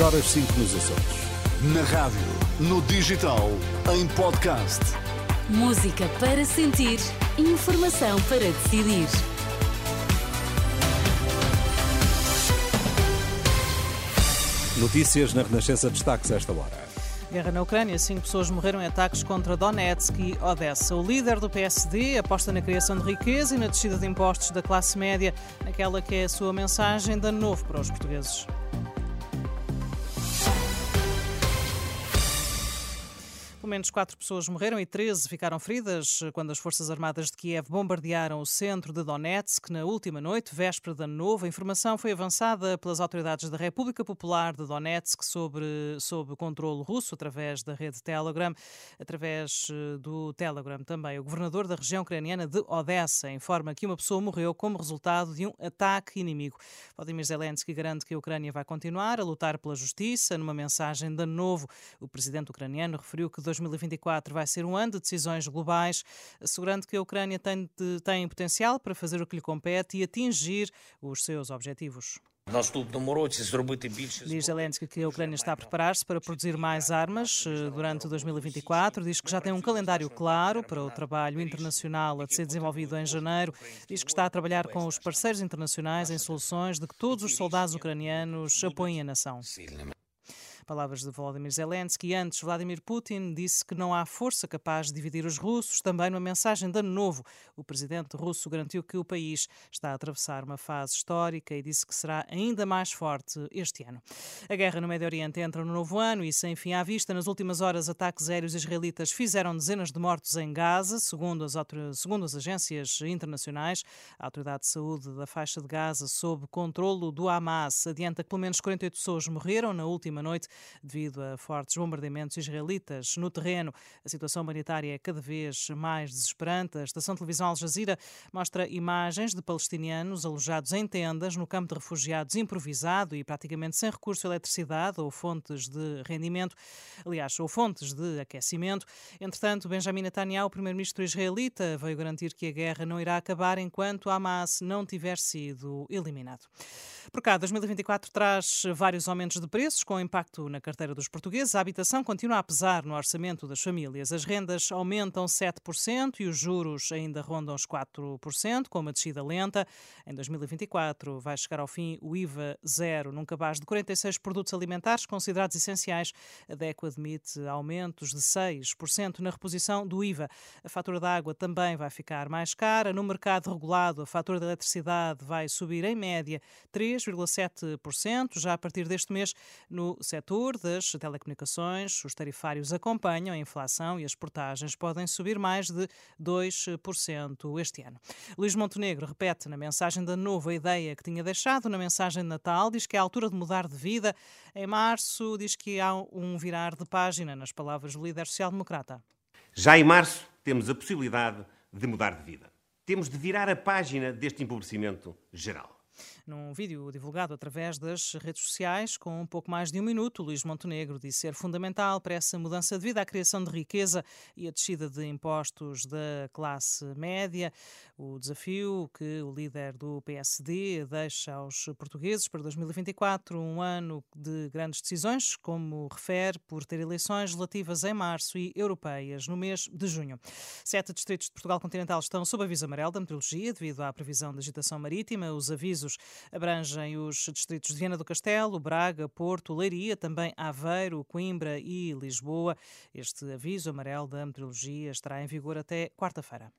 horas 5 nos Açores. Na rádio, no digital, em podcast. Música para sentir, informação para decidir. Notícias na Renascença destaques esta hora. Guerra na Ucrânia. Cinco pessoas morreram em ataques contra Donetsk e Odessa. O líder do PSD aposta na criação de riqueza e na descida de impostos da classe média, naquela que é a sua mensagem de novo para os portugueses. Pelo menos quatro pessoas morreram e 13 ficaram feridas quando as Forças Armadas de Kiev bombardearam o centro de Donetsk na última noite, véspera de ano novo. A informação foi avançada pelas autoridades da República Popular de Donetsk sobre, sob controle russo, através da rede Telegram, através eh, do Telegram também. O governador da região ucraniana de Odessa informa que uma pessoa morreu como resultado de um ataque inimigo. Vladimir Zelensky garante que a Ucrânia vai continuar a lutar pela justiça. Numa mensagem de ano novo, o presidente ucraniano referiu que 2024 vai ser um ano de decisões globais, assegurando que a Ucrânia tem, de, tem potencial para fazer o que lhe compete e atingir os seus objetivos. Diz Zelensky que a Ucrânia está a preparar-se para produzir mais armas eh, durante 2024. Diz que já tem um calendário claro para o trabalho internacional a ser desenvolvido em janeiro. Diz que está a trabalhar com os parceiros internacionais em soluções de que todos os soldados ucranianos apoiem a nação. Palavras de Volodymyr Zelensky. Antes, Vladimir Putin disse que não há força capaz de dividir os russos. Também numa mensagem de ano novo, o presidente russo garantiu que o país está a atravessar uma fase histórica e disse que será ainda mais forte este ano. A guerra no Médio Oriente entra no novo ano e, sem fim à vista, nas últimas horas, ataques aéreos israelitas fizeram dezenas de mortos em Gaza, segundo as, segundo as agências internacionais. A Autoridade de Saúde da faixa de Gaza, sob controlo do Hamas, adianta que pelo menos 48 pessoas morreram na última noite devido a fortes bombardeamentos israelitas no terreno. A situação humanitária é cada vez mais desesperante. A estação de televisão Al Jazeera mostra imagens de palestinianos alojados em tendas no campo de refugiados improvisado e praticamente sem recurso a eletricidade ou fontes de rendimento, aliás, ou fontes de aquecimento. Entretanto, Benjamin Netanyahu, primeiro-ministro israelita, veio garantir que a guerra não irá acabar enquanto Hamas não tiver sido eliminado. Por cá, 2024 traz vários aumentos de preços com impacto na carteira dos portugueses. A habitação continua a pesar no orçamento das famílias. As rendas aumentam 7% e os juros ainda rondam os 4%, com uma descida lenta. Em 2024 vai chegar ao fim o IVA zero num cabaz de 46 produtos alimentares considerados essenciais. A DECO admite aumentos de 6% na reposição do IVA. A fatura da água também vai ficar mais cara. No mercado regulado, a fatura da eletricidade vai subir em média 3,7%. Já a partir deste mês, no setor das telecomunicações, os tarifários acompanham a inflação e as portagens podem subir mais de 2% este ano. Luís Montenegro repete na mensagem da nova ideia que tinha deixado na mensagem de Natal, diz que é a altura de mudar de vida. Em março, diz que há um virar de página, nas palavras do líder social-democrata. Já em março, temos a possibilidade de mudar de vida. Temos de virar a página deste empobrecimento geral. Num vídeo divulgado através das redes sociais, com um pouco mais de um minuto, Luís Montenegro disse ser fundamental para essa mudança de vida a criação de riqueza e a descida de impostos da classe média. O desafio que o líder do PSD deixa aos portugueses para 2024, um ano de grandes decisões, como refere, por ter eleições relativas em março e europeias no mês de junho. Sete distritos de Portugal continental estão sob aviso amarelo da meteorologia devido à previsão de agitação marítima. Os avisos abrangem os distritos de Viana do Castelo, Braga, Porto, Leiria, também Aveiro, Coimbra e Lisboa. Este aviso amarelo da meteorologia estará em vigor até quarta-feira.